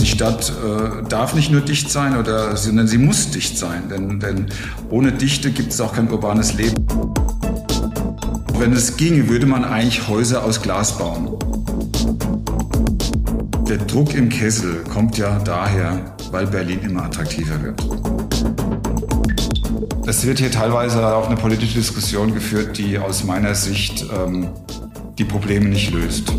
Die Stadt äh, darf nicht nur dicht sein, oder, sondern sie muss dicht sein, denn, denn ohne Dichte gibt es auch kein urbanes Leben. Wenn es ginge, würde man eigentlich Häuser aus Glas bauen. Der Druck im Kessel kommt ja daher, weil Berlin immer attraktiver wird. Es wird hier teilweise auch eine politische Diskussion geführt, die aus meiner Sicht ähm, die Probleme nicht löst.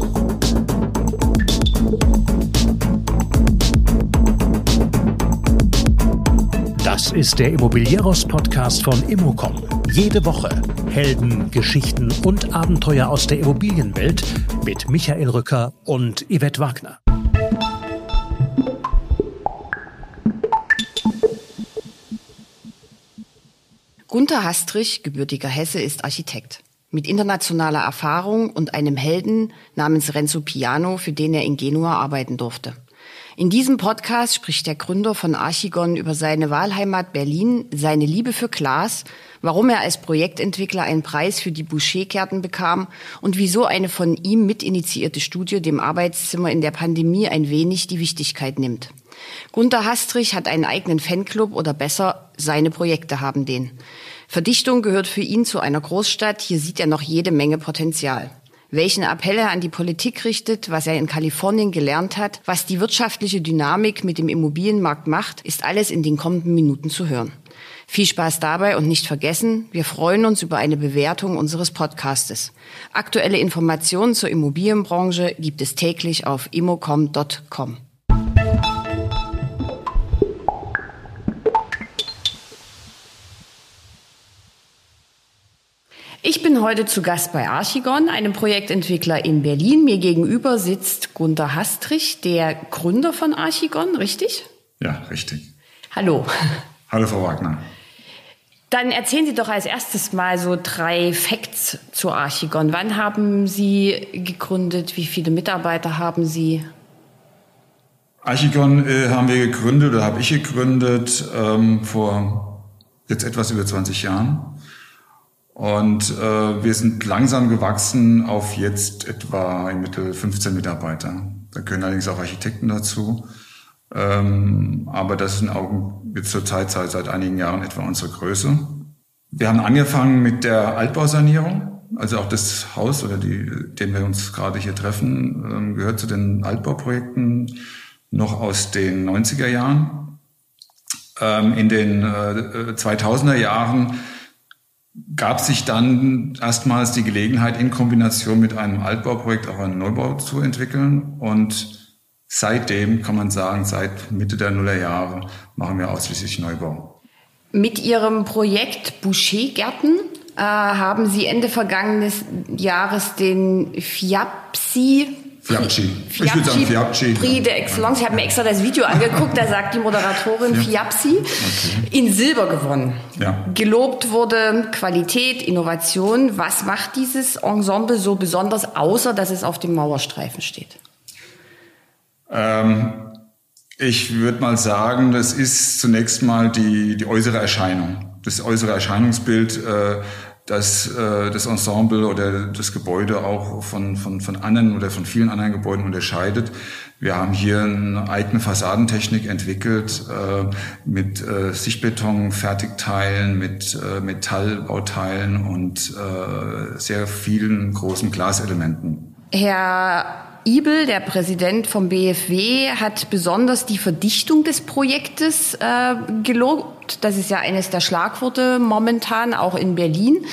Das ist der Immobilieros-Podcast von Immocom. Jede Woche Helden, Geschichten und Abenteuer aus der Immobilienwelt mit Michael Rücker und Yvette Wagner. Gunther Hastrich, gebürtiger Hesse, ist Architekt. Mit internationaler Erfahrung und einem Helden namens Renzo Piano, für den er in Genua arbeiten durfte. In diesem Podcast spricht der Gründer von Archigon über seine Wahlheimat Berlin, seine Liebe für Glas, warum er als Projektentwickler einen Preis für die Boucher-Kärten bekam und wieso eine von ihm mitinitiierte Studie dem Arbeitszimmer in der Pandemie ein wenig die Wichtigkeit nimmt. Gunther Hastrich hat einen eigenen Fanclub oder besser, seine Projekte haben den. Verdichtung gehört für ihn zu einer Großstadt, hier sieht er noch jede Menge Potenzial welchen Appell er an die Politik richtet, was er in Kalifornien gelernt hat, was die wirtschaftliche Dynamik mit dem Immobilienmarkt macht, ist alles in den kommenden Minuten zu hören. Viel Spaß dabei und nicht vergessen, wir freuen uns über eine Bewertung unseres Podcastes. Aktuelle Informationen zur Immobilienbranche gibt es täglich auf immocom.com. Ich bin heute zu Gast bei Archigon, einem Projektentwickler in Berlin. Mir gegenüber sitzt Gunter Hastrich, der Gründer von Archigon, richtig? Ja, richtig. Hallo. Hallo, Frau Wagner. Dann erzählen Sie doch als erstes mal so drei Facts zu Archigon. Wann haben Sie gegründet? Wie viele Mitarbeiter haben Sie? Archigon äh, haben wir gegründet oder habe ich gegründet ähm, vor jetzt etwas über 20 Jahren. Und äh, wir sind langsam gewachsen auf jetzt etwa im Mittel 15 Mitarbeiter. Da gehören allerdings auch Architekten dazu. Ähm, aber das ist in Augen jetzt zur Zeit seit, einigen Jahren etwa unsere Größe. Wir haben angefangen mit der Altbausanierung. Also auch das Haus, oder die, dem wir uns gerade hier treffen, ähm, gehört zu den Altbauprojekten noch aus den 90er Jahren. Ähm, in den äh, 2000er Jahren gab sich dann erstmals die Gelegenheit, in Kombination mit einem Altbauprojekt auch einen Neubau zu entwickeln. Und seitdem kann man sagen, seit Mitte der Nullerjahre machen wir ausschließlich Neubau. Mit Ihrem Projekt Boucher-Gärten äh, haben Sie Ende vergangenes Jahres den FIAPSI Fiapci. Ich würde sagen Fiapci. Prix de Excellence. Ich habe mir extra das Video angeguckt, da sagt die Moderatorin Fiapsi, okay. in Silber gewonnen. Ja. Gelobt wurde Qualität, Innovation. Was macht dieses Ensemble so besonders, außer dass es auf dem Mauerstreifen steht? Ähm, ich würde mal sagen, das ist zunächst mal die, die äußere Erscheinung. Das äußere Erscheinungsbild äh, dass äh, das Ensemble oder das Gebäude auch von, von, von anderen oder von vielen anderen Gebäuden unterscheidet. Wir haben hier eine eigene Fassadentechnik entwickelt äh, mit äh, Sichtbeton, Fertigteilen, mit äh, Metallbauteilen und äh, sehr vielen großen Glaselementen. Herr Ibel, der Präsident vom BFW, hat besonders die Verdichtung des Projektes äh, gelobt. Das ist ja eines der Schlagworte momentan, auch in Berlin.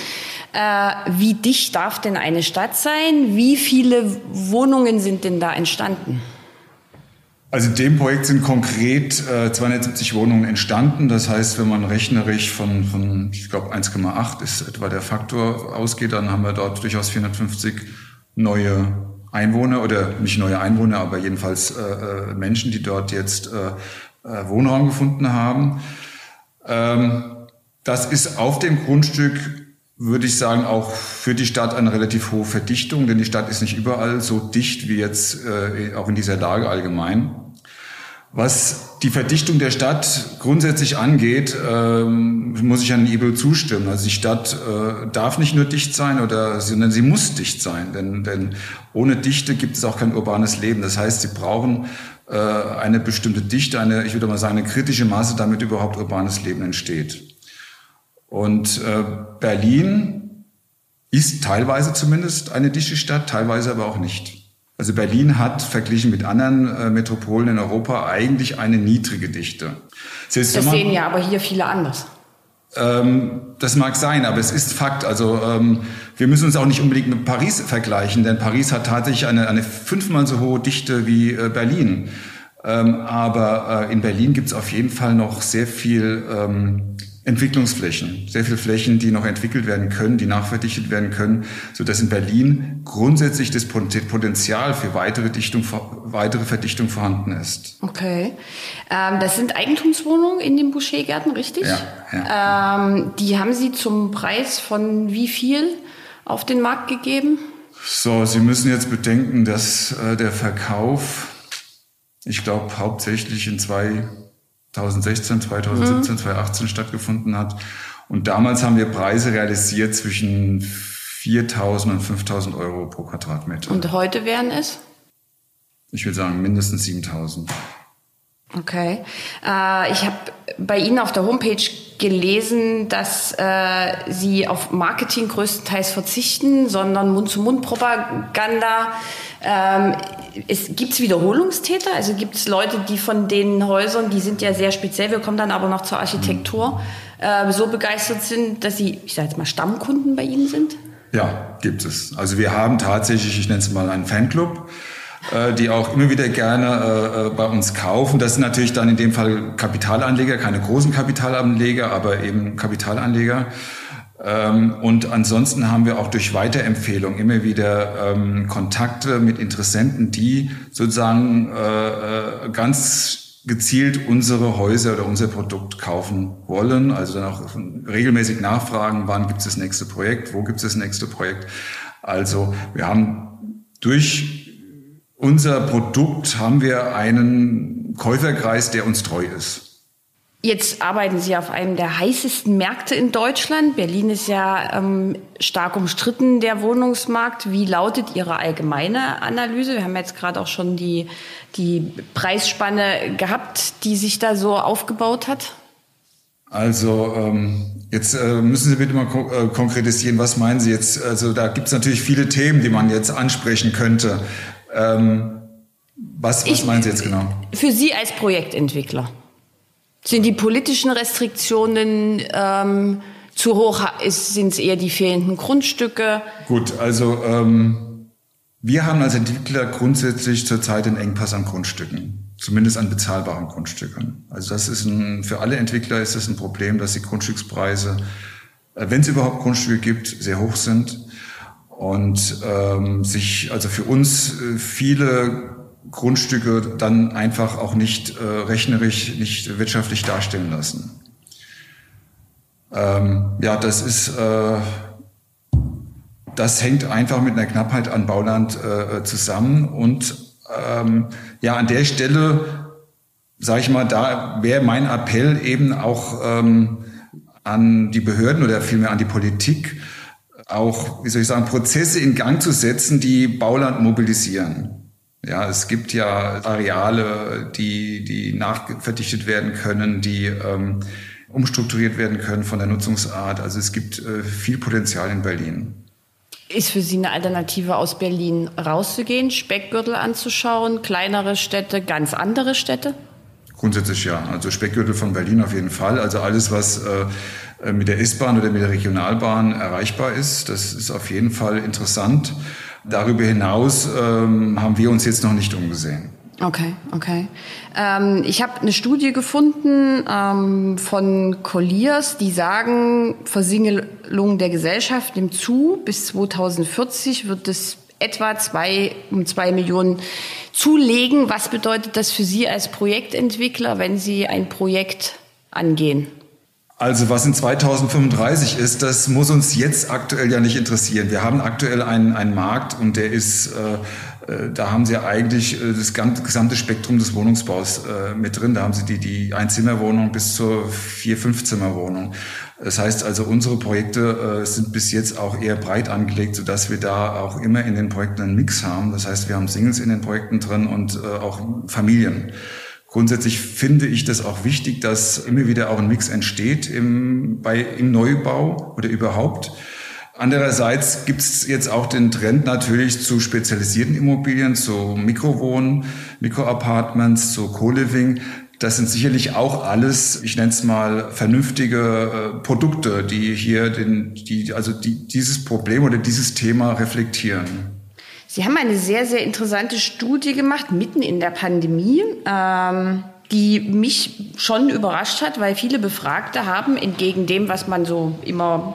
Äh, wie dicht darf denn eine Stadt sein? Wie viele Wohnungen sind denn da entstanden? Also in dem Projekt sind konkret äh, 270 Wohnungen entstanden. Das heißt, wenn man rechnerisch von, von ich glaube 1,8 ist etwa der Faktor ausgeht, dann haben wir dort durchaus 450 neue Einwohner oder nicht neue Einwohner, aber jedenfalls äh, äh, Menschen, die dort jetzt äh, äh, Wohnraum gefunden haben. Ähm, das ist auf dem Grundstück, würde ich sagen, auch für die Stadt eine relativ hohe Verdichtung, denn die Stadt ist nicht überall so dicht wie jetzt äh, auch in dieser Lage allgemein. Was die Verdichtung der Stadt grundsätzlich angeht, ähm, muss ich Herrn Ibel zustimmen. Also die Stadt äh, darf nicht nur dicht sein, oder, sondern sie muss dicht sein. Denn, denn ohne Dichte gibt es auch kein urbanes Leben. Das heißt, sie brauchen äh, eine bestimmte Dichte, eine, ich würde mal sagen, eine kritische Masse, damit überhaupt urbanes Leben entsteht. Und äh, Berlin ist teilweise zumindest eine dichte Stadt, teilweise aber auch nicht. Also Berlin hat verglichen mit anderen äh, Metropolen in Europa eigentlich eine niedrige Dichte. Das, sehen ja aber hier viele anders. Ähm, das mag sein, aber es ist Fakt. Also ähm, wir müssen uns auch nicht unbedingt mit Paris vergleichen, denn Paris hat tatsächlich eine, eine fünfmal so hohe Dichte wie äh, Berlin. Ähm, aber äh, in Berlin gibt es auf jeden Fall noch sehr viel ähm, Entwicklungsflächen, sehr viele Flächen, die noch entwickelt werden können, die nachverdichtet werden können, so dass in Berlin grundsätzlich das Potenzial für weitere Dichtung, weitere Verdichtung vorhanden ist. Okay, ähm, das sind Eigentumswohnungen in den Bouchergärten, richtig? Ja. ja. Ähm, die haben Sie zum Preis von wie viel auf den Markt gegeben? So, Sie müssen jetzt bedenken, dass äh, der Verkauf, ich glaube, hauptsächlich in zwei 2016, 2017, mhm. 2018 stattgefunden hat. Und damals haben wir Preise realisiert zwischen 4.000 und 5.000 Euro pro Quadratmeter. Und heute wären es? Ich würde sagen mindestens 7.000. Okay. Äh, ich habe bei Ihnen auf der Homepage gelesen, dass äh, Sie auf Marketing größtenteils verzichten, sondern Mund-zu-Mund-Propaganda. Ähm, gibt es Wiederholungstäter? Also gibt es Leute, die von den Häusern, die sind ja sehr speziell, wir kommen dann aber noch zur Architektur, äh, so begeistert sind, dass sie, ich sage jetzt mal, Stammkunden bei Ihnen sind? Ja, gibt es. Also wir haben tatsächlich, ich nenne es mal einen Fanclub äh, die auch immer wieder gerne äh, äh, bei uns kaufen. Das sind natürlich dann in dem Fall Kapitalanleger, keine großen Kapitalanleger, aber eben Kapitalanleger. Ähm, und ansonsten haben wir auch durch Weiterempfehlung immer wieder ähm, Kontakte mit Interessenten, die sozusagen äh, ganz gezielt unsere Häuser oder unser Produkt kaufen wollen. Also dann auch regelmäßig nachfragen, wann gibt es das nächste Projekt, wo gibt es das nächste Projekt. Also wir haben durch unser Produkt haben wir einen Käuferkreis, der uns treu ist. Jetzt arbeiten Sie auf einem der heißesten Märkte in Deutschland. Berlin ist ja ähm, stark umstritten, der Wohnungsmarkt. Wie lautet Ihre allgemeine Analyse? Wir haben jetzt gerade auch schon die, die Preisspanne gehabt, die sich da so aufgebaut hat. Also ähm, jetzt äh, müssen Sie bitte mal ko äh, konkretisieren, was meinen Sie jetzt? Also da gibt es natürlich viele Themen, die man jetzt ansprechen könnte. Ähm, was, was ich, meinen Sie jetzt genau? Für Sie als Projektentwickler. Sind die politischen Restriktionen ähm, zu hoch? Sind es eher die fehlenden Grundstücke? Gut, also ähm, wir haben als Entwickler grundsätzlich zurzeit einen Engpass an Grundstücken, zumindest an bezahlbaren Grundstücken. Also das ist ein, für alle Entwickler ist es ein Problem, dass die Grundstückspreise, äh, wenn es überhaupt Grundstücke gibt, sehr hoch sind und ähm, sich also für uns äh, viele Grundstücke dann einfach auch nicht äh, rechnerisch, nicht wirtschaftlich darstellen lassen. Ähm, ja, das ist, äh, das hängt einfach mit einer Knappheit an Bauland äh, zusammen und ähm, ja, an der Stelle, sage ich mal, da wäre mein Appell eben auch ähm, an die Behörden oder vielmehr an die Politik, auch, wie soll ich sagen, Prozesse in Gang zu setzen, die Bauland mobilisieren. Ja, es gibt ja Areale, die, die nachverdichtet werden können, die ähm, umstrukturiert werden können von der Nutzungsart. Also es gibt äh, viel Potenzial in Berlin. Ist für Sie eine Alternative aus Berlin rauszugehen, Speckgürtel anzuschauen, kleinere Städte, ganz andere Städte? Grundsätzlich ja. Also Speckgürtel von Berlin auf jeden Fall. Also alles, was äh, mit der S-Bahn oder mit der Regionalbahn erreichbar ist. Das ist auf jeden Fall interessant. Darüber hinaus ähm, haben wir uns jetzt noch nicht umgesehen. Okay, okay. Ähm, ich habe eine Studie gefunden ähm, von Colliers, die sagen, Versingelung der Gesellschaft nimmt zu. Bis 2040 wird es etwa zwei, um zwei Millionen zulegen. Was bedeutet das für Sie als Projektentwickler, wenn Sie ein Projekt angehen? Also was in 2035 ist, das muss uns jetzt aktuell ja nicht interessieren. Wir haben aktuell einen, einen Markt und der ist, äh, äh, da haben Sie eigentlich äh, das gesamte Spektrum des Wohnungsbaus äh, mit drin. Da haben Sie die, die Einzimmerwohnung bis zur Vier-, Fünfzimmerwohnung. Das heißt also, unsere Projekte sind bis jetzt auch eher breit angelegt, sodass wir da auch immer in den Projekten einen Mix haben. Das heißt, wir haben Singles in den Projekten drin und auch Familien. Grundsätzlich finde ich das auch wichtig, dass immer wieder auch ein Mix entsteht im, bei, im Neubau oder überhaupt. Andererseits gibt es jetzt auch den Trend natürlich zu spezialisierten Immobilien, zu Mikrowohnen, Mikroapartments, zu Co-Living. Das sind sicherlich auch alles, ich nenne es mal, vernünftige äh, Produkte, die hier den, die, also die, dieses Problem oder dieses Thema reflektieren. Sie haben eine sehr, sehr interessante Studie gemacht, mitten in der Pandemie. Ähm die mich schon überrascht hat, weil viele Befragte haben, entgegen dem, was man so immer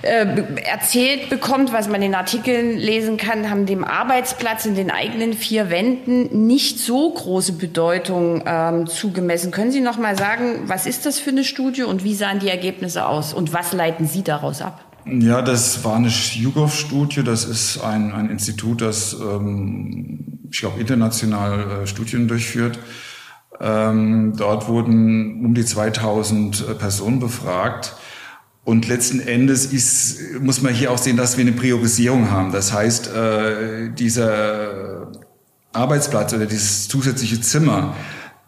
äh, erzählt bekommt, was man in Artikeln lesen kann, haben dem Arbeitsplatz in den eigenen vier Wänden nicht so große Bedeutung ähm, zugemessen. Können Sie noch mal sagen, was ist das für eine Studie und wie sahen die Ergebnisse aus und was leiten Sie daraus ab? Ja, das war eine YouGov-Studie. Das ist ein, ein Institut, das, ähm, ich glaube, international äh, Studien durchführt. Ähm, dort wurden um die 2000 äh, Personen befragt. Und letzten Endes ist, muss man hier auch sehen, dass wir eine Priorisierung haben. Das heißt, äh, dieser Arbeitsplatz oder dieses zusätzliche Zimmer,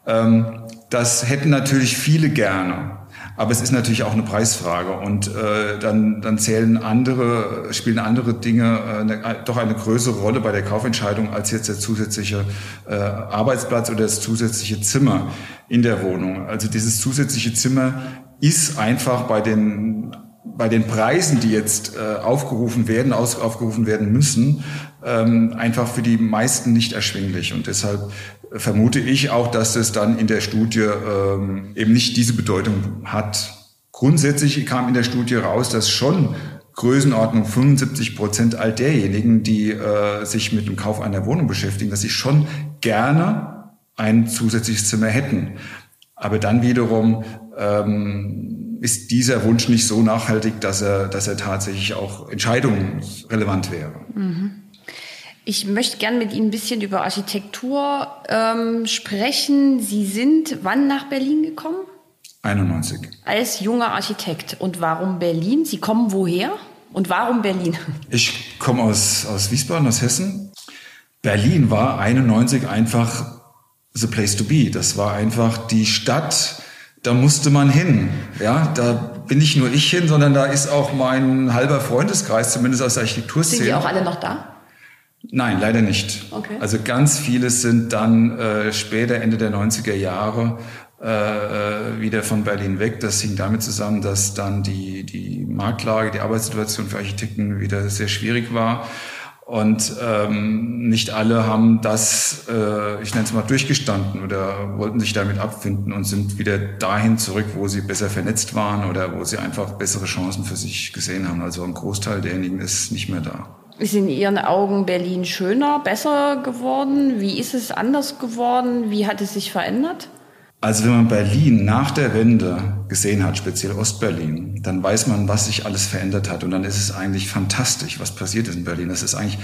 ähm, das hätten natürlich viele gerne. Aber es ist natürlich auch eine Preisfrage und äh, dann, dann zählen andere, spielen andere Dinge äh, eine, doch eine größere Rolle bei der Kaufentscheidung als jetzt der zusätzliche äh, Arbeitsplatz oder das zusätzliche Zimmer in der Wohnung. Also dieses zusätzliche Zimmer ist einfach bei den bei den Preisen, die jetzt äh, aufgerufen werden, aus, aufgerufen werden müssen, ähm, einfach für die meisten nicht erschwinglich. Und deshalb vermute ich auch, dass es dann in der Studie ähm, eben nicht diese Bedeutung hat. Grundsätzlich kam in der Studie raus, dass schon Größenordnung 75 Prozent all derjenigen, die äh, sich mit dem Kauf einer Wohnung beschäftigen, dass sie schon gerne ein zusätzliches Zimmer hätten. Aber dann wiederum ähm, ist dieser Wunsch nicht so nachhaltig, dass er, dass er tatsächlich auch entscheidungsrelevant wäre. Mhm. Ich möchte gern mit Ihnen ein bisschen über Architektur ähm, sprechen. Sie sind wann nach Berlin gekommen? 91. Als junger Architekt. Und warum Berlin? Sie kommen woher? Und warum Berlin? Ich komme aus, aus Wiesbaden, aus Hessen. Berlin war 91 einfach the place to be. Das war einfach die Stadt, da musste man hin. Ja, da bin nicht nur ich hin, sondern da ist auch mein halber Freundeskreis, zumindest aus der Architekturszene. Sind die auch alle noch da? Nein, leider nicht. Okay. Also ganz viele sind dann äh, später, Ende der 90er Jahre, äh, äh, wieder von Berlin weg. Das hing damit zusammen, dass dann die, die Marktlage, die Arbeitssituation für Architekten wieder sehr schwierig war. Und ähm, nicht alle haben das, äh, ich nenne es mal, durchgestanden oder wollten sich damit abfinden und sind wieder dahin zurück, wo sie besser vernetzt waren oder wo sie einfach bessere Chancen für sich gesehen haben. Also ein Großteil derjenigen ist nicht mehr da. Ist in Ihren Augen Berlin schöner, besser geworden? Wie ist es anders geworden? Wie hat es sich verändert? Also wenn man Berlin nach der Wende gesehen hat, speziell Ostberlin, dann weiß man, was sich alles verändert hat. Und dann ist es eigentlich fantastisch, was passiert ist in Berlin. Es ist eigentlich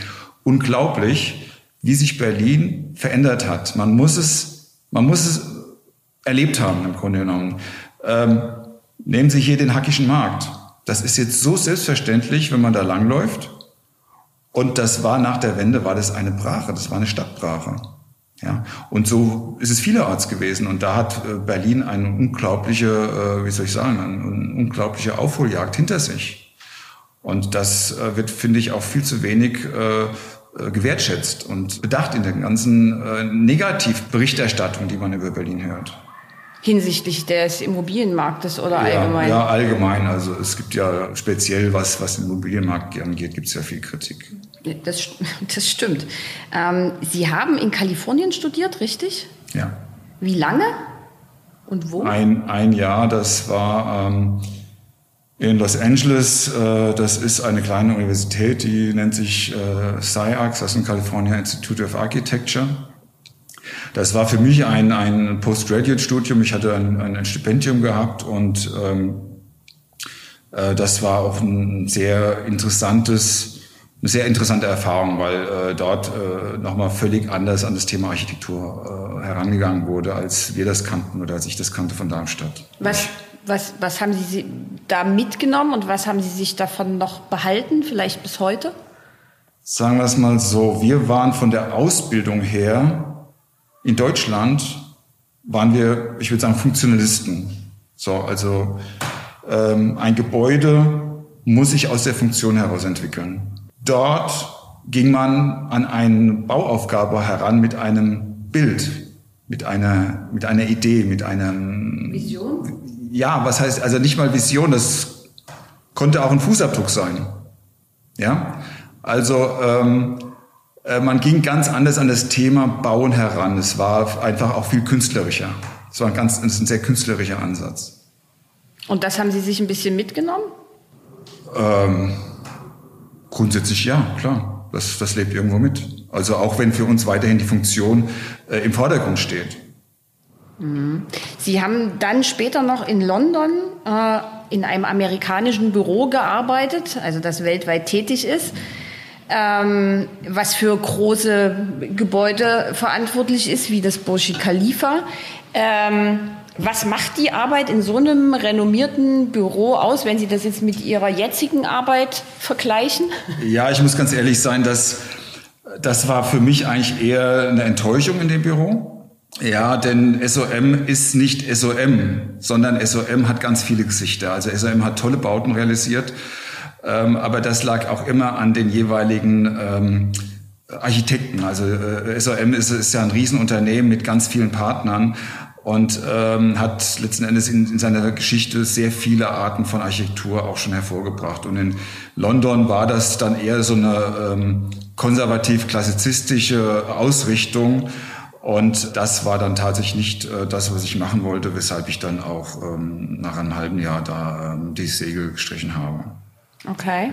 unglaublich, wie sich Berlin verändert hat. Man muss es, man muss es erlebt haben im Grunde genommen. Ähm, nehmen Sie hier den Hackischen Markt. Das ist jetzt so selbstverständlich, wenn man da langläuft. Und das war nach der Wende, war das eine Brache, das war eine Stadtbrache. Ja, und so ist es vielerorts gewesen. Und da hat äh, Berlin eine unglaubliche, äh, wie soll ich sagen, eine unglaubliche Aufholjagd hinter sich. Und das äh, wird, finde ich, auch viel zu wenig gewertschätzt und bedacht in der ganzen Negativberichterstattung, die man über Berlin hört hinsichtlich des Immobilienmarktes oder ja, allgemein? Ja, allgemein. Also es gibt ja speziell, was, was den Immobilienmarkt angeht, gibt es ja viel Kritik. Das, das stimmt. Ähm, Sie haben in Kalifornien studiert, richtig? Ja. Wie lange und wo? Ein, ein Jahr, das war ähm, in Los Angeles. Äh, das ist eine kleine Universität, die nennt sich äh, SciArcs, das ist ein California Institute of Architecture. Das war für mich ein, ein Postgraduate-Studium. Ich hatte ein, ein Stipendium gehabt und ähm, äh, das war auch ein sehr interessantes eine sehr interessante Erfahrung, weil äh, dort äh, nochmal völlig anders an das Thema Architektur äh, herangegangen wurde, als wir das kannten oder als ich das kannte von Darmstadt. Was, was, was haben Sie da mitgenommen und was haben Sie sich davon noch behalten, vielleicht bis heute? Sagen wir es mal so, wir waren von der Ausbildung her in Deutschland, waren wir, ich würde sagen, Funktionalisten. So, also ähm, ein Gebäude muss sich aus der Funktion heraus entwickeln. Dort ging man an eine Bauaufgabe heran mit einem Bild, mit einer, mit einer Idee, mit einem... Vision? Ja, was heißt, also nicht mal Vision, das konnte auch ein Fußabdruck sein. Ja, also ähm, äh, man ging ganz anders an das Thema Bauen heran. Es war einfach auch viel künstlerischer. Es war ein ganz, ein sehr künstlerischer Ansatz. Und das haben Sie sich ein bisschen mitgenommen? Ähm, grundsätzlich ja, klar. Das, das lebt irgendwo mit. Also auch wenn für uns weiterhin die Funktion äh, im Vordergrund steht. Mhm. Sie haben dann später noch in London äh, in einem amerikanischen Büro gearbeitet, also das weltweit tätig ist, ähm, was für große Gebäude verantwortlich ist, wie das Burj Khalifa. Ähm, was macht die Arbeit in so einem renommierten Büro aus, wenn Sie das jetzt mit Ihrer jetzigen Arbeit vergleichen? Ja, ich muss ganz ehrlich sein, dass das war für mich eigentlich eher eine Enttäuschung in dem Büro. Ja, denn SOM ist nicht SOM, sondern SOM hat ganz viele Gesichter. Also SOM hat tolle Bauten realisiert, ähm, aber das lag auch immer an den jeweiligen ähm, Architekten. Also äh, SOM ist, ist ja ein Riesenunternehmen mit ganz vielen Partnern und ähm, hat letzten Endes in, in seiner Geschichte sehr viele Arten von Architektur auch schon hervorgebracht. Und in London war das dann eher so eine ähm, konservativ-klassizistische Ausrichtung. Und das war dann tatsächlich nicht äh, das, was ich machen wollte, weshalb ich dann auch ähm, nach einem halben Jahr da ähm, die Segel gestrichen habe. Okay.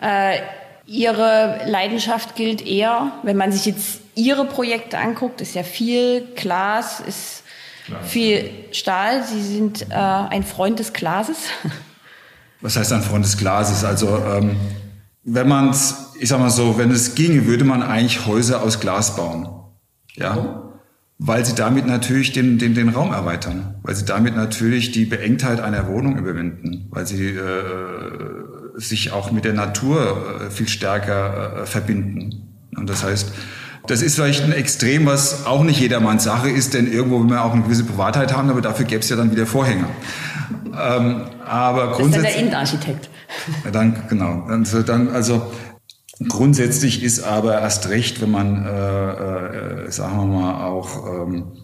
Ja. Äh, Ihre Leidenschaft gilt eher, wenn man sich jetzt Ihre Projekte anguckt, ist ja viel Glas, ist viel Stahl. Sie sind äh, ein Freund des Glases. Was heißt ein Freund des Glases? Also ähm, wenn man es, ich sag mal so, wenn es ginge, würde man eigentlich Häuser aus Glas bauen. Ja. Oh. Weil sie damit natürlich den, den, den Raum erweitern, weil sie damit natürlich die Beengtheit einer Wohnung überwinden, weil sie äh, sich auch mit der Natur äh, viel stärker äh, verbinden. Und das heißt, das ist vielleicht ein Extrem, was auch nicht jedermanns Sache ist, denn irgendwo will man auch eine gewisse Privatheit haben, aber dafür gäbe es ja dann wieder Vorhänge. Ähm, aber grundsätzlich. Das ist der Innenarchitekt. Ja, dann, genau. Also, dann, also grundsätzlich ist aber erst recht, wenn man, äh, äh, sagen wir mal, auch ähm,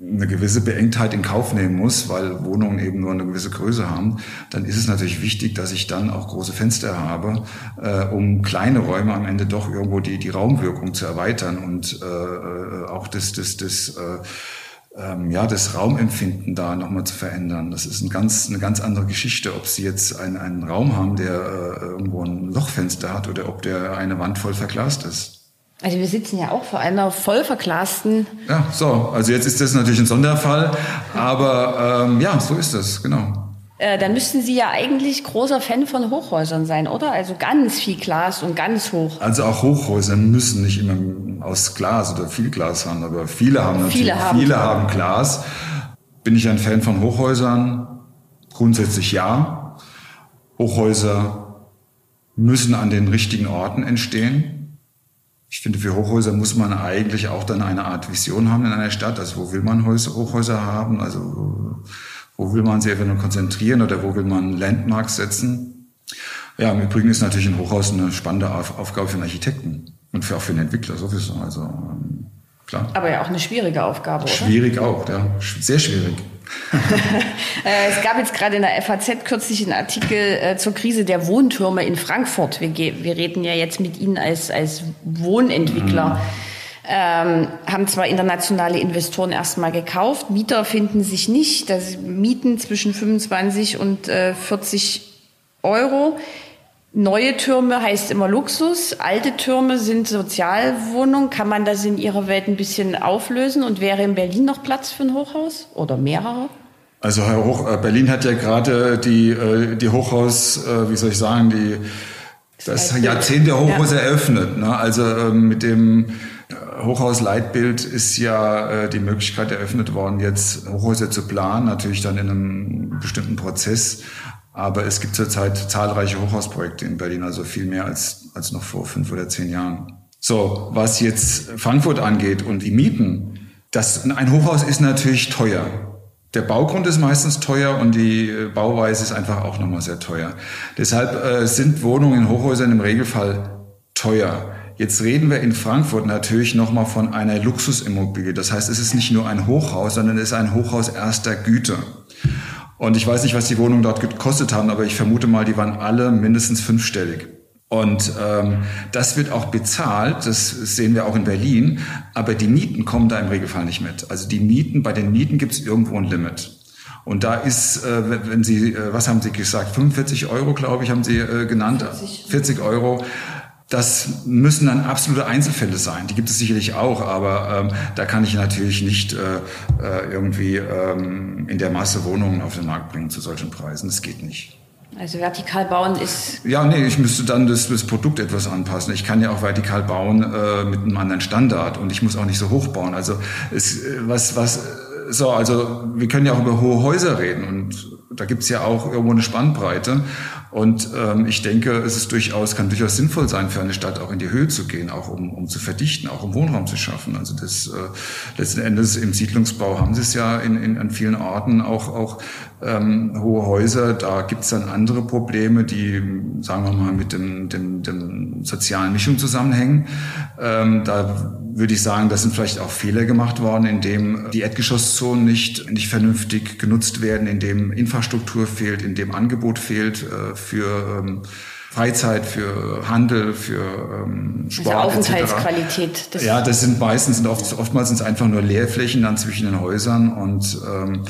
eine gewisse Beengtheit in Kauf nehmen muss, weil Wohnungen eben nur eine gewisse Größe haben, dann ist es natürlich wichtig, dass ich dann auch große Fenster habe, äh, um kleine Räume am Ende doch irgendwo die, die Raumwirkung zu erweitern und äh, äh auch das, das, das, äh, ähm, ja, das Raumempfinden da nochmal zu verändern. Das ist ein ganz, eine ganz andere Geschichte, ob Sie jetzt einen, einen Raum haben, der äh, irgendwo ein Lochfenster hat oder ob der eine Wand voll verglast ist. Also wir sitzen ja auch vor einer voll verglasten. Ja, so. Also jetzt ist das natürlich ein Sonderfall, aber ähm, ja, so ist das, genau. Äh, dann müssten Sie ja eigentlich großer Fan von Hochhäusern sein, oder? Also ganz viel Glas und ganz hoch. Also auch Hochhäuser müssen nicht immer aus Glas oder viel Glas haben, aber viele haben natürlich, viele haben, viele haben Glas. Bin ich ein Fan von Hochhäusern? Grundsätzlich ja. Hochhäuser müssen an den richtigen Orten entstehen. Ich finde, für Hochhäuser muss man eigentlich auch dann eine Art Vision haben in einer Stadt. Also wo will man Hochhäuser haben? Also wo will man sich einfach konzentrieren oder wo will man Landmarks setzen? Ja, im Übrigen ist natürlich ein Hochhaus eine spannende Aufgabe für einen Architekten und für, auch für einen Entwickler sowieso. Also ähm, klar. Aber ja auch eine schwierige Aufgabe, oder? Schwierig auch, ja. Sehr schwierig. Äh, es gab jetzt gerade in der FAZ kürzlich einen Artikel äh, zur Krise der Wohntürme in Frankfurt. Wir, wir reden ja jetzt mit Ihnen als, als Wohnentwickler. Mhm. Ähm, haben zwar internationale Investoren erstmal gekauft, Mieter finden sich nicht. Das Mieten zwischen 25 und äh, 40 Euro. Neue Türme heißt immer Luxus, alte Türme sind Sozialwohnungen. Kann man das in Ihrer Welt ein bisschen auflösen und wäre in Berlin noch Platz für ein Hochhaus oder mehrere? Also Herr Hoch, äh, Berlin hat ja gerade die, äh, die Hochhaus, äh, wie soll ich sagen, die das Jahrzehnt der Hochhäuser ja. eröffnet. Ne? Also ähm, mit dem Hochhausleitbild ist ja äh, die Möglichkeit eröffnet worden, jetzt Hochhäuser zu planen, natürlich dann in einem bestimmten Prozess. Aber es gibt zurzeit zahlreiche Hochhausprojekte in Berlin, also viel mehr als, als noch vor fünf oder zehn Jahren. So, was jetzt Frankfurt angeht und die Mieten, das, ein Hochhaus ist natürlich teuer. Der Baugrund ist meistens teuer und die äh, Bauweise ist einfach auch nochmal sehr teuer. Deshalb äh, sind Wohnungen in Hochhäusern im Regelfall teuer. Jetzt reden wir in Frankfurt natürlich nochmal von einer Luxusimmobilie. Das heißt, es ist nicht nur ein Hochhaus, sondern es ist ein Hochhaus erster Güte. Und ich weiß nicht, was die Wohnungen dort gekostet haben, aber ich vermute mal, die waren alle mindestens fünfstellig. Und ähm, das wird auch bezahlt, das sehen wir auch in Berlin, aber die Mieten kommen da im Regelfall nicht mit. Also die Mieten, bei den Mieten gibt es irgendwo ein Limit. Und da ist, äh, wenn Sie, äh, was haben Sie gesagt, 45 Euro, glaube ich, haben Sie äh, genannt, 40. 40 Euro. Das müssen dann absolute Einzelfälle sein. Die gibt es sicherlich auch, aber ähm, da kann ich natürlich nicht äh, äh, irgendwie ähm, in der Masse Wohnungen auf den Markt bringen zu solchen Preisen. Das geht nicht. Also vertikal bauen ist. Ja, nee, ich müsste dann das, das Produkt etwas anpassen. Ich kann ja auch vertikal bauen äh, mit einem anderen Standard und ich muss auch nicht so hoch bauen. Also es, was, was, so, also wir können ja auch über hohe Häuser reden und da gibt's ja auch irgendwo eine Spannbreite. Und ähm, ich denke, es ist durchaus, kann durchaus sinnvoll sein, für eine Stadt auch in die Höhe zu gehen, auch um, um zu verdichten, auch um Wohnraum zu schaffen. Also das äh, letzten Endes im Siedlungsbau haben sie es ja in, in, an vielen Orten auch, auch ähm, hohe Häuser. Da gibt's dann andere Probleme, die, sagen wir mal, mit dem, dem, dem sozialen Mischung zusammenhängen. Ähm, da würde ich sagen, da sind vielleicht auch Fehler gemacht worden, indem die Erdgeschosszonen nicht, nicht vernünftig genutzt werden, indem Infrastruktur fehlt, indem Angebot fehlt äh, für ähm, Freizeit, für Handel, für ähm, Sport also Aufenthaltsqualität. Das ja, das sind meistens sind oft, oftmals sind es einfach nur Leerflächen dann zwischen den Häusern und ähm,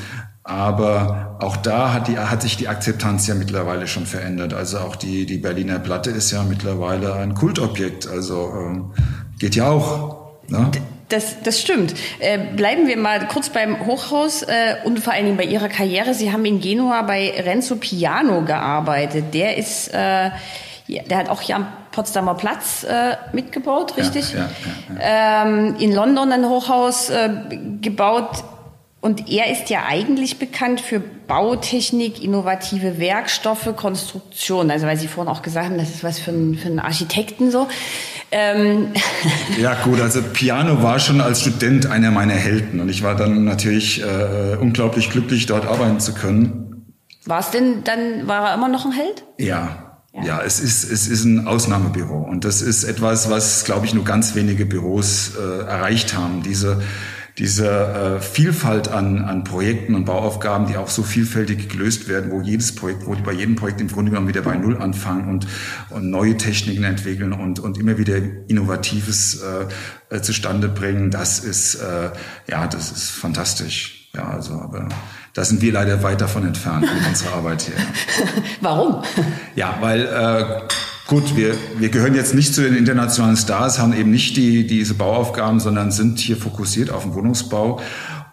aber auch da hat, die, hat sich die Akzeptanz ja mittlerweile schon verändert. Also auch die, die Berliner Platte ist ja mittlerweile ein Kultobjekt. Also ähm, geht ja auch. Ne? Das, das stimmt. Äh, bleiben wir mal kurz beim Hochhaus äh, und vor allen Dingen bei Ihrer Karriere. Sie haben in Genua bei Renzo Piano gearbeitet. Der ist, äh, der hat auch hier am Potsdamer Platz äh, mitgebaut, richtig? Ja, ja, ja, ähm, in London ein Hochhaus äh, gebaut. Und er ist ja eigentlich bekannt für Bautechnik, innovative Werkstoffe, Konstruktion. Also weil Sie vorhin auch gesagt haben, das ist was für einen, für einen Architekten so. Ähm. Ja gut, also Piano war schon als Student einer meiner Helden und ich war dann natürlich äh, unglaublich glücklich, dort arbeiten zu können. War es denn dann, war er immer noch ein Held? Ja, ja. ja, es ist es ist ein Ausnahmebüro und das ist etwas, was glaube ich nur ganz wenige Büros äh, erreicht haben. Diese diese äh, Vielfalt an, an Projekten und Bauaufgaben, die auch so vielfältig gelöst werden, wo jedes Projekt, wo die bei jedem Projekt im Grunde genommen wieder bei Null anfangen und, und neue Techniken entwickeln und, und immer wieder Innovatives äh, äh, zustande bringen, das ist, äh, ja, das ist fantastisch. Ja, also, aber da sind wir leider weit davon entfernt mit unserer Arbeit hier. Warum? Ja, weil äh, Gut, wir, wir gehören jetzt nicht zu den internationalen Stars, haben eben nicht die, diese Bauaufgaben, sondern sind hier fokussiert auf den Wohnungsbau.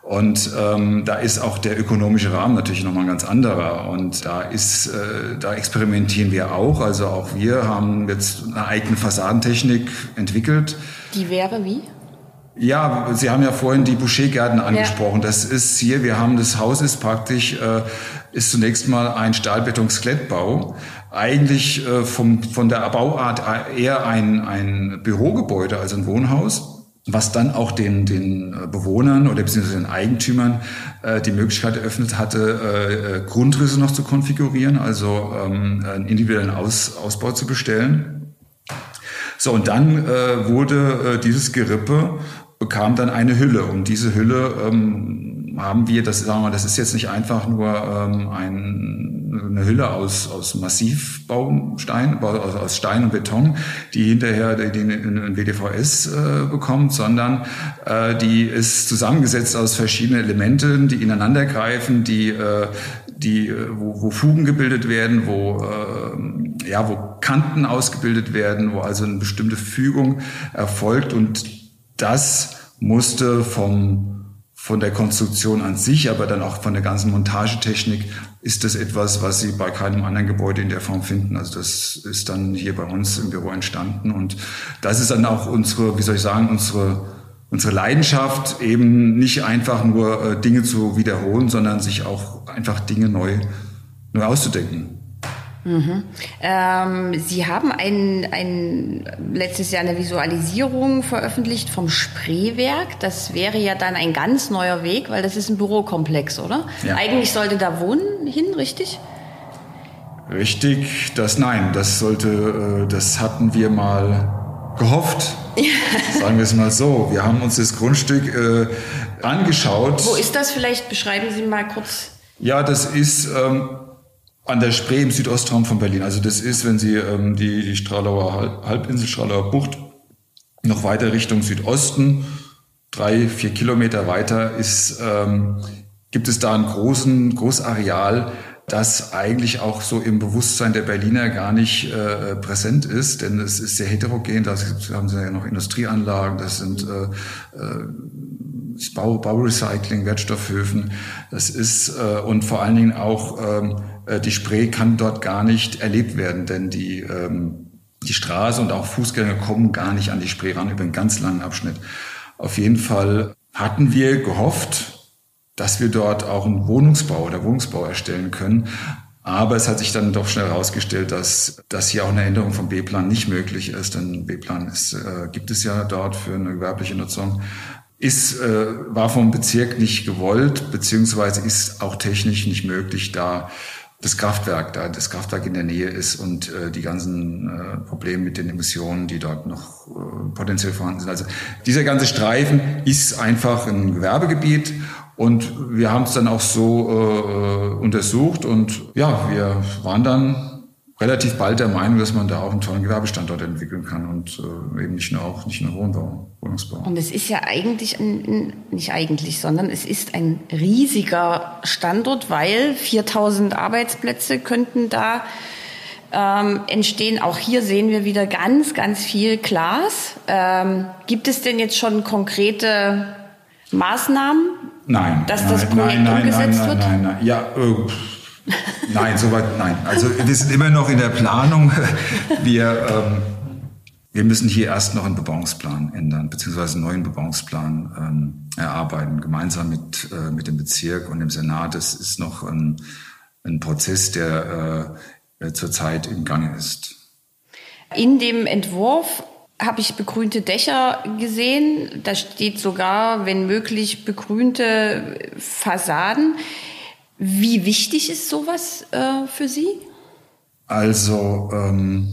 Und ähm, da ist auch der ökonomische Rahmen natürlich nochmal ein ganz anderer. Und da ist, äh, da experimentieren wir auch. Also auch wir haben jetzt eine eigene Fassadentechnik entwickelt. Die wäre wie? Ja, Sie haben ja vorhin die Bouchergärten angesprochen. Ja. Das ist hier, wir haben das Haus ist praktisch, äh, ist zunächst mal ein Stahlbeton-Skelettbau eigentlich äh, vom, von der Bauart eher ein, ein Bürogebäude, also ein Wohnhaus, was dann auch den, den äh, Bewohnern oder beziehungsweise den Eigentümern äh, die Möglichkeit eröffnet hatte, äh, äh, Grundrisse noch zu konfigurieren, also ähm, einen individuellen Aus, Ausbau zu bestellen. So, und dann äh, wurde äh, dieses Gerippe bekam dann eine Hülle. Und diese Hülle ähm, haben wir, das sagen wir das ist jetzt nicht einfach nur ähm, ein, eine Hülle aus, aus Massivbaustein, aus, aus Stein und Beton, die hinterher den, den WDVS äh, bekommt, sondern äh, die ist zusammengesetzt aus verschiedenen Elementen, die ineinander greifen, die, äh, die, äh, wo, wo Fugen gebildet werden, wo, äh, ja, wo Kanten ausgebildet werden, wo also eine bestimmte Fügung erfolgt. Und das musste vom von der Konstruktion an sich, aber dann auch von der ganzen Montagetechnik ist das etwas, was Sie bei keinem anderen Gebäude in der Form finden. Also das ist dann hier bei uns im Büro entstanden und das ist dann auch unsere, wie soll ich sagen, unsere unsere Leidenschaft eben nicht einfach nur äh, Dinge zu wiederholen, sondern sich auch einfach Dinge neu neu auszudenken. Mhm. Ähm, Sie haben ein, ein, letztes Jahr eine Visualisierung veröffentlicht vom Spreewerk. Das wäre ja dann ein ganz neuer Weg, weil das ist ein Bürokomplex, oder? Ja. Eigentlich sollte da Wohnen hin, richtig? Richtig, das nein, das sollte, äh, das hatten wir mal gehofft. Sagen wir es mal so. Wir haben uns das Grundstück äh, angeschaut. Wo ist das vielleicht? Beschreiben Sie mal kurz. Ja, das ist ähm, an der Spree im Südostraum von Berlin. Also das ist, wenn Sie ähm, die, die Stralauer Halbinsel, Stralauer Bucht noch weiter Richtung Südosten, drei, vier Kilometer weiter, ist, ähm, gibt es da ein großen, Großareal, das eigentlich auch so im Bewusstsein der Berliner gar nicht äh, präsent ist, denn es ist sehr heterogen. Da haben sie ja noch Industrieanlagen, das sind äh, äh, Bau, Baurecycling, Wertstoffhöfen. Das ist äh, und vor allen Dingen auch ähm, äh, die Spree kann dort gar nicht erlebt werden, denn die, ähm, die Straße und auch Fußgänger kommen gar nicht an die Spree ran über einen ganz langen Abschnitt. Auf jeden Fall hatten wir gehofft, dass wir dort auch einen Wohnungsbau oder Wohnungsbau erstellen können. Aber es hat sich dann doch schnell herausgestellt, dass, dass hier auch eine Änderung vom B-Plan nicht möglich ist. Denn B-Plan äh, gibt es ja dort für eine gewerbliche Nutzung ist, äh, war vom Bezirk nicht gewollt, beziehungsweise ist auch technisch nicht möglich, da das Kraftwerk, da das Kraftwerk in der Nähe ist und äh, die ganzen äh, Probleme mit den Emissionen, die dort noch äh, potenziell vorhanden sind. Also dieser ganze Streifen ist einfach ein Gewerbegebiet und wir haben es dann auch so äh, untersucht und ja, wir waren dann relativ bald der Meinung, dass man da auch einen tollen Gewerbestandort entwickeln kann und äh, eben nicht nur auch nicht nur Wohnbau, Wohnungsbau. Und es ist ja eigentlich ein, nicht eigentlich, sondern es ist ein riesiger Standort, weil 4000 Arbeitsplätze könnten da ähm, entstehen. Auch hier sehen wir wieder ganz, ganz viel Glas. Ähm, gibt es denn jetzt schon konkrete Maßnahmen, nein, dass nein, das Projekt nein, umgesetzt nein, wird? Nein, nein, nein. Ja, äh, Nein, soweit nein. Also wir sind immer noch in der Planung. Wir, ähm, wir müssen hier erst noch einen Bebauungsplan ändern, beziehungsweise einen neuen Bebauungsplan ähm, erarbeiten, gemeinsam mit, äh, mit dem Bezirk und dem Senat. Das ist noch ein, ein Prozess, der äh, zurzeit im Gange ist. In dem Entwurf habe ich begrünte Dächer gesehen. Da steht sogar, wenn möglich, begrünte Fassaden. Wie wichtig ist sowas äh, für Sie? Also ähm,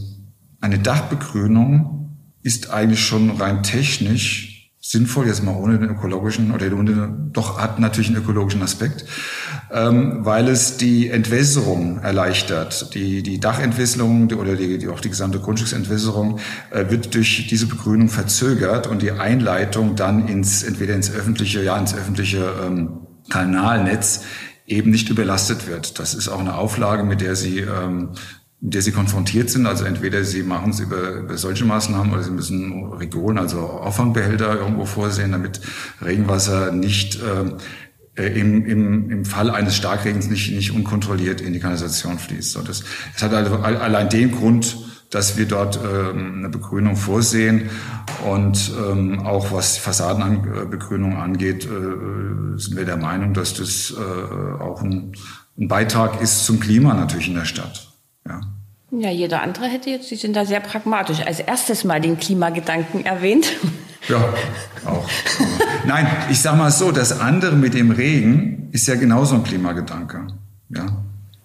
eine Dachbegrünung ist eigentlich schon rein technisch sinnvoll, jetzt mal ohne den ökologischen oder ohne, doch hat natürlich einen ökologischen Aspekt, ähm, weil es die Entwässerung erleichtert. Die, die Dachentwässerung oder die, die, auch die gesamte Grundstücksentwässerung äh, wird durch diese Begrünung verzögert und die Einleitung dann ins entweder ins öffentliche, ja ins öffentliche ähm, Kanalnetz eben nicht überlastet wird. Das ist auch eine Auflage, mit der Sie ähm, mit der sie konfrontiert sind. Also entweder sie machen es über, über solche Maßnahmen oder sie müssen Regionen, also Auffangbehälter irgendwo vorsehen, damit Regenwasser nicht äh, im, im, im Fall eines Starkregens nicht, nicht unkontrolliert in die Kanalisation fließt. So, das, das hat also allein den Grund, dass wir dort ähm, eine Begrünung vorsehen. Und ähm, auch was Fassadenbegrünung angeht, äh, sind wir der Meinung, dass das äh, auch ein, ein Beitrag ist zum Klima natürlich in der Stadt. Ja. Ja, jeder andere hätte jetzt, Sie sind da sehr pragmatisch, als erstes mal den Klimagedanken erwähnt. Ja, auch. Nein, ich sag mal so, das andere mit dem Regen ist ja genauso ein Klimagedanke. Ja.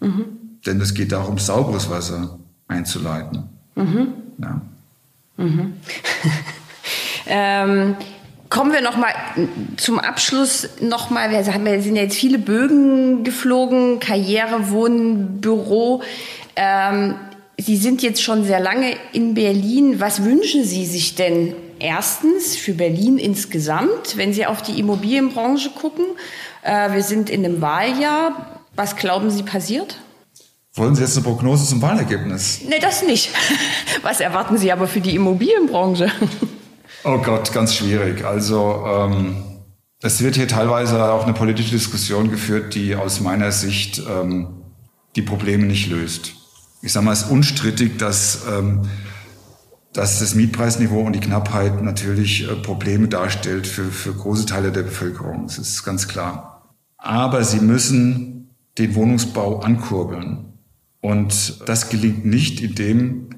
Mhm. Denn es geht darum, sauberes Wasser einzuleiten. Mhm. Ja. Mhm. ähm, kommen wir noch mal zum Abschluss noch mal. Wir, wir sind ja jetzt viele Bögen geflogen, Karriere, Wohnen, Büro. Ähm, Sie sind jetzt schon sehr lange in Berlin. Was wünschen Sie sich denn erstens für Berlin insgesamt, wenn Sie auf die Immobilienbranche gucken? Äh, wir sind in einem Wahljahr. Was glauben Sie passiert? Wollen Sie jetzt eine Prognose zum Wahlergebnis? Nee, das nicht. Was erwarten Sie aber für die Immobilienbranche? Oh Gott, ganz schwierig. Also ähm, Es wird hier teilweise auch eine politische Diskussion geführt, die aus meiner Sicht ähm, die Probleme nicht löst. Ich sage mal, es ist unstrittig, dass, ähm, dass das Mietpreisniveau und die Knappheit natürlich äh, Probleme darstellt für, für große Teile der Bevölkerung. Das ist ganz klar. Aber sie müssen den Wohnungsbau ankurbeln. Und das gelingt nicht, indem,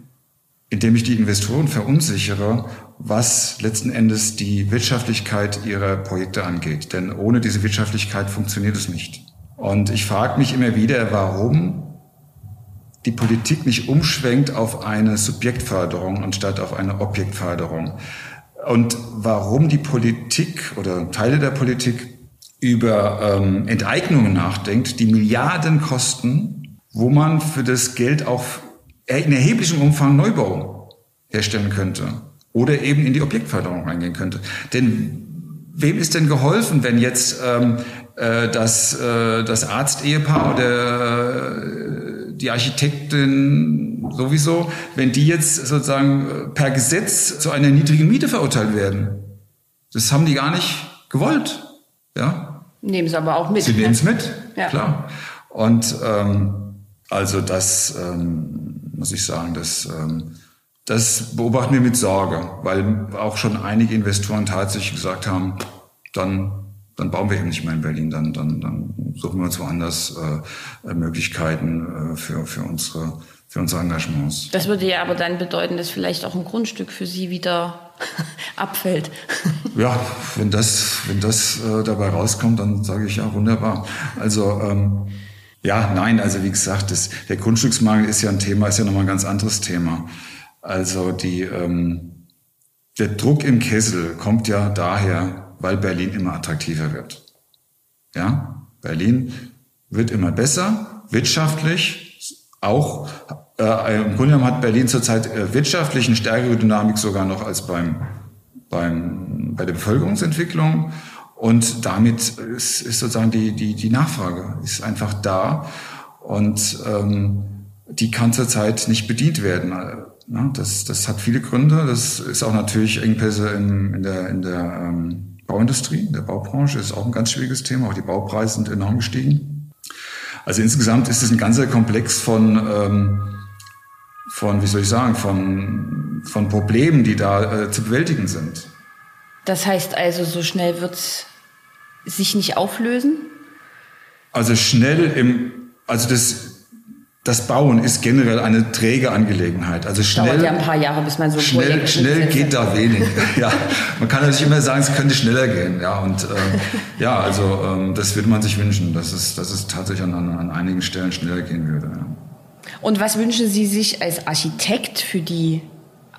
indem ich die Investoren verunsichere was letzten Endes die Wirtschaftlichkeit ihrer Projekte angeht. Denn ohne diese Wirtschaftlichkeit funktioniert es nicht. Und ich frage mich immer wieder, warum die Politik nicht umschwenkt auf eine Subjektförderung anstatt auf eine Objektförderung. Und warum die Politik oder Teile der Politik über ähm, Enteignungen nachdenkt, die Milliarden kosten, wo man für das Geld auch in erheblichem Umfang Neubau herstellen könnte oder eben in die Objektförderung reingehen könnte. Denn wem ist denn geholfen, wenn jetzt ähm, äh, das, äh, das Arztehepaar oder äh, die Architektin sowieso, wenn die jetzt sozusagen per Gesetz zu einer niedrigen Miete verurteilt werden? Das haben die gar nicht gewollt. Ja? Nehmen sie aber auch mit. Sie ne? nehmen es mit, ja. klar. Und ähm, also das ähm, muss ich sagen, das ähm, das beobachten wir mit Sorge, weil auch schon einige Investoren tatsächlich gesagt haben, dann, dann bauen wir eben nicht mehr in Berlin, dann, dann, dann suchen wir uns woanders äh, Möglichkeiten äh, für, für, unsere, für unsere Engagements. Das würde ja aber dann bedeuten, dass vielleicht auch ein Grundstück für Sie wieder abfällt. ja, wenn das, wenn das äh, dabei rauskommt, dann sage ich ja wunderbar. Also ähm, ja, nein, also wie gesagt, das, der Grundstücksmangel ist ja ein Thema, ist ja nochmal ein ganz anderes Thema. Also die, ähm, der Druck im Kessel kommt ja daher, weil Berlin immer attraktiver wird. Ja, Berlin wird immer besser, wirtschaftlich auch. Äh, Im Grunde genommen hat Berlin zurzeit äh, wirtschaftlich eine stärkere Dynamik sogar noch als beim, beim, bei der Bevölkerungsentwicklung. Und damit ist, ist sozusagen die, die, die Nachfrage ist einfach da. Und ähm, die kann zurzeit nicht bedient werden. Ja, das, das hat viele Gründe. Das ist auch natürlich Engpässe in, in der, in der ähm, Bauindustrie, in der Baubranche. Ist auch ein ganz schwieriges Thema. Auch die Baupreise sind enorm gestiegen. Also insgesamt ist es ein ganzer Komplex von, ähm, von wie soll ich sagen, von, von Problemen, die da äh, zu bewältigen sind. Das heißt also, so schnell wird es sich nicht auflösen? Also schnell im, also das das Bauen ist generell eine träge Angelegenheit. Also schnell. Dauert ja ein paar Jahre, bis man so schnell, Projekt schnell geht da wenig. ja, man kann natürlich immer sagen, es könnte schneller gehen. Ja, und äh, ja, also ähm, das würde man sich wünschen, dass es, dass es tatsächlich an, an einigen Stellen schneller gehen würde. Ja. Und was wünschen Sie sich als Architekt für die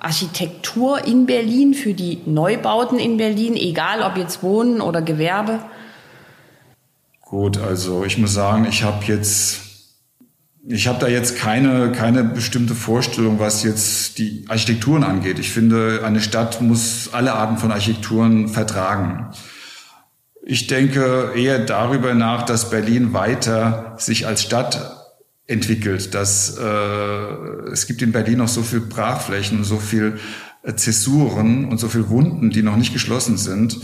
Architektur in Berlin, für die Neubauten in Berlin, egal ob jetzt Wohnen oder Gewerbe? Gut, also ich muss sagen, ich habe jetzt ich habe da jetzt keine, keine bestimmte Vorstellung, was jetzt die Architekturen angeht. Ich finde, eine Stadt muss alle Arten von Architekturen vertragen. Ich denke eher darüber nach, dass Berlin weiter sich als Stadt entwickelt. Dass, äh, es gibt in Berlin noch so viel Brachflächen, so viel äh, Zäsuren und so viel Wunden, die noch nicht geschlossen sind,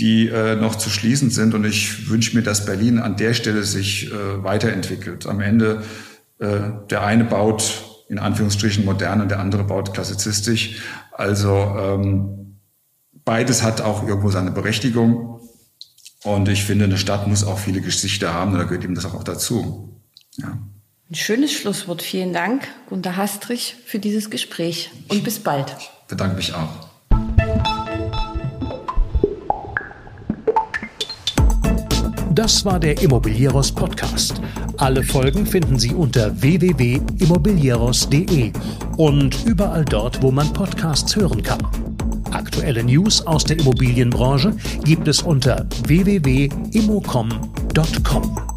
die äh, noch zu schließen sind. Und ich wünsche mir, dass Berlin an der Stelle sich äh, weiterentwickelt. Am Ende äh, der eine baut in Anführungsstrichen modern und der andere baut klassizistisch. Also ähm, beides hat auch irgendwo seine Berechtigung. Und ich finde, eine Stadt muss auch viele Gesichter haben, da gehört eben das auch dazu. Ja. Ein schönes Schlusswort. Vielen Dank, Gunter Hastrich, für dieses Gespräch und bis bald. Ich bedanke mich auch. Das war der Immobilieros Podcast. Alle Folgen finden Sie unter www.immobilieros.de und überall dort, wo man Podcasts hören kann. Aktuelle News aus der Immobilienbranche gibt es unter www.immocom.com.